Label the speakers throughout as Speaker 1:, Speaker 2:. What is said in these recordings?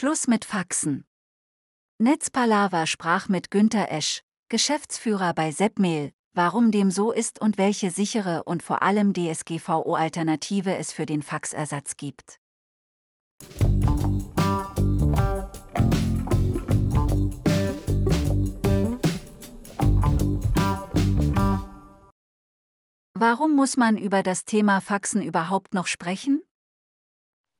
Speaker 1: Schluss mit Faxen. Netzpalava sprach mit Günter Esch, Geschäftsführer bei Seppmehl, warum dem so ist und welche sichere und vor allem DSGVO-Alternative es für den Faxersatz gibt. Warum muss man über das Thema Faxen überhaupt noch sprechen?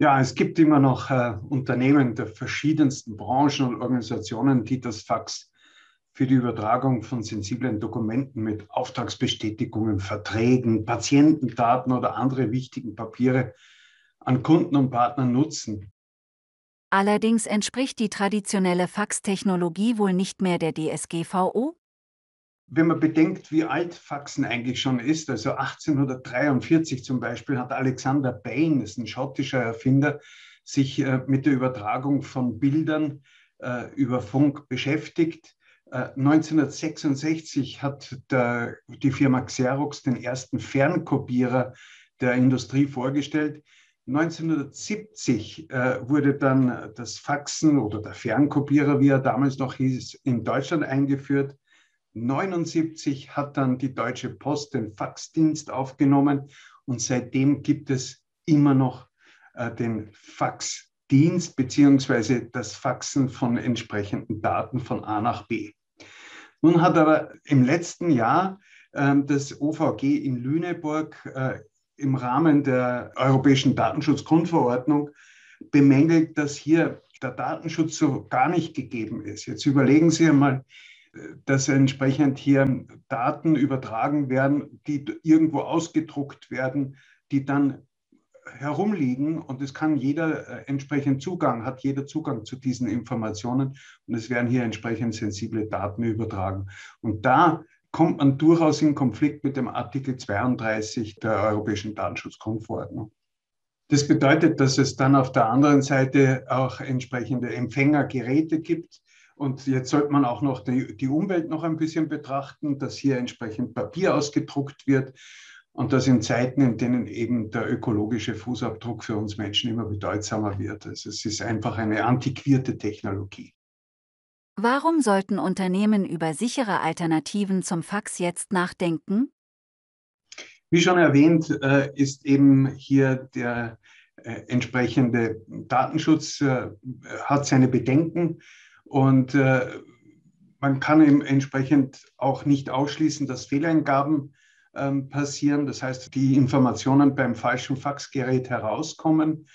Speaker 2: Ja, es gibt immer noch äh, Unternehmen der verschiedensten Branchen und Organisationen, die das Fax für die Übertragung von sensiblen Dokumenten mit Auftragsbestätigungen, Verträgen, Patientendaten oder andere wichtigen Papiere an Kunden und Partner nutzen.
Speaker 1: Allerdings entspricht die traditionelle Faxtechnologie wohl nicht mehr der DSGVO?
Speaker 2: Wenn man bedenkt, wie alt Faxen eigentlich schon ist, also 1843 zum Beispiel hat Alexander Bain, das ist ein schottischer Erfinder, sich äh, mit der Übertragung von Bildern äh, über Funk beschäftigt. Äh, 1966 hat der, die Firma Xerox den ersten Fernkopierer der Industrie vorgestellt. 1970 äh, wurde dann das Faxen oder der Fernkopierer, wie er damals noch hieß, in Deutschland eingeführt. 1979 hat dann die Deutsche Post den Faxdienst aufgenommen und seitdem gibt es immer noch äh, den Faxdienst beziehungsweise das Faxen von entsprechenden Daten von A nach B. Nun hat aber im letzten Jahr äh, das OVG in Lüneburg äh, im Rahmen der Europäischen Datenschutzgrundverordnung bemängelt, dass hier der Datenschutz so gar nicht gegeben ist. Jetzt überlegen Sie einmal, dass entsprechend hier Daten übertragen werden, die irgendwo ausgedruckt werden, die dann herumliegen und es kann jeder äh, entsprechend Zugang, hat jeder Zugang zu diesen Informationen und es werden hier entsprechend sensible Daten übertragen. Und da kommt man durchaus in Konflikt mit dem Artikel 32 der Europäischen Datenschutzgrundverordnung. Das bedeutet, dass es dann auf der anderen Seite auch entsprechende Empfängergeräte gibt, und jetzt sollte man auch noch die, die Umwelt noch ein bisschen betrachten, dass hier entsprechend Papier ausgedruckt wird und das in Zeiten, in denen eben der ökologische Fußabdruck für uns Menschen immer bedeutsamer wird. Also es ist einfach eine antiquierte Technologie.
Speaker 1: Warum sollten Unternehmen über sichere Alternativen zum Fax jetzt nachdenken?
Speaker 2: Wie schon erwähnt, äh, ist eben hier der äh, entsprechende Datenschutz, äh, hat seine Bedenken. Und äh, man kann eben entsprechend auch nicht ausschließen, dass Fehleingaben ähm, passieren. Das heißt, die Informationen beim falschen Faxgerät herauskommen.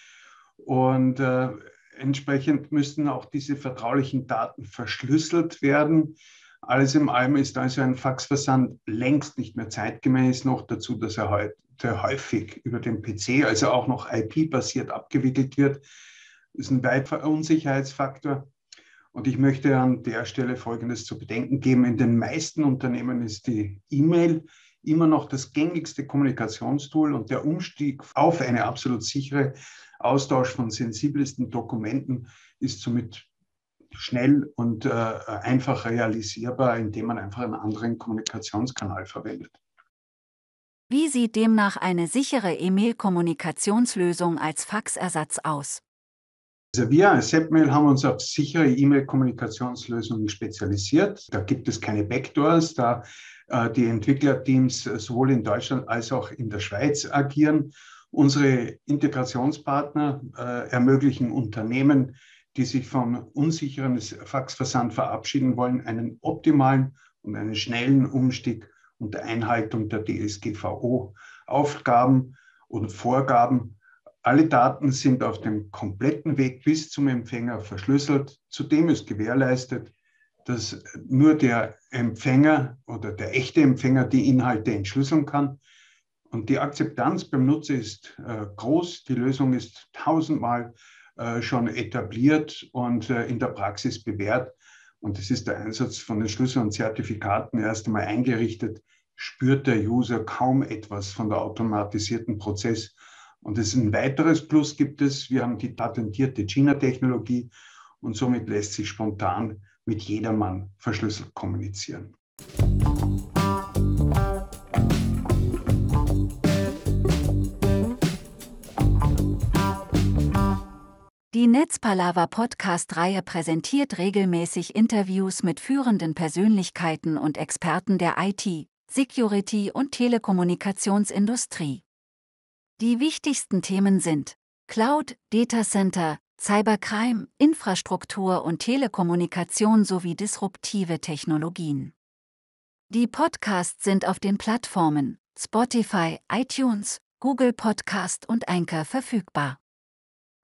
Speaker 2: Und äh, entsprechend müssten auch diese vertraulichen Daten verschlüsselt werden. Alles in allem ist also ein Faxversand längst nicht mehr zeitgemäß. Noch dazu, dass er heute häufig über den PC, also auch noch IP-basiert abgewickelt wird, Das ist ein weiterer Unsicherheitsfaktor. Und ich möchte an der Stelle Folgendes zu bedenken geben. In den meisten Unternehmen ist die E-Mail immer noch das gängigste Kommunikationstool und der Umstieg auf eine absolut sichere Austausch von sensibelsten Dokumenten ist somit schnell und äh, einfach realisierbar, indem man einfach einen anderen Kommunikationskanal verwendet.
Speaker 1: Wie sieht demnach eine sichere E-Mail-Kommunikationslösung als Faxersatz aus?
Speaker 2: Also wir als SEPMail haben uns auf sichere E-Mail-Kommunikationslösungen spezialisiert. Da gibt es keine Backdoors, da äh, die Entwicklerteams sowohl in Deutschland als auch in der Schweiz agieren. Unsere Integrationspartner äh, ermöglichen Unternehmen, die sich vom unsicheren Faxversand verabschieden wollen, einen optimalen und einen schnellen Umstieg unter Einhaltung der DSGVO-Aufgaben und Vorgaben alle Daten sind auf dem kompletten Weg bis zum Empfänger verschlüsselt. Zudem ist gewährleistet, dass nur der Empfänger oder der echte Empfänger die Inhalte entschlüsseln kann. Und die Akzeptanz beim Nutzer ist äh, groß. Die Lösung ist tausendmal äh, schon etabliert und äh, in der Praxis bewährt. Und es ist der Einsatz von den Schlüsseln und Zertifikaten erst einmal eingerichtet, spürt der User kaum etwas von der automatisierten Prozess und es ein weiteres Plus gibt es, wir haben die patentierte China-Technologie und somit lässt sich spontan mit jedermann verschlüsselt kommunizieren.
Speaker 1: Die Netzpalava Podcast-Reihe präsentiert regelmäßig Interviews mit führenden Persönlichkeiten und Experten der IT, Security und Telekommunikationsindustrie. Die wichtigsten Themen sind Cloud, Datacenter, Cybercrime, Infrastruktur und Telekommunikation sowie disruptive Technologien. Die Podcasts sind auf den Plattformen Spotify, iTunes, Google Podcast und Anchor verfügbar.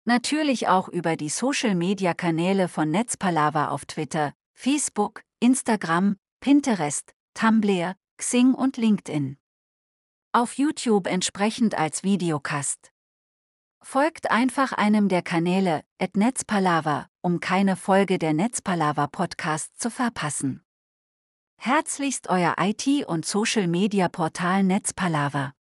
Speaker 1: Natürlich auch über die Social-Media-Kanäle von Netzpalava auf Twitter, Facebook, Instagram, Pinterest, Tumblr, Xing und LinkedIn. Auf YouTube entsprechend als Videocast. Folgt einfach einem der Kanäle, at Netzpalava, um keine Folge der Netzpalava Podcast zu verpassen. Herzlichst euer IT- und Social-Media-Portal Netzpalava.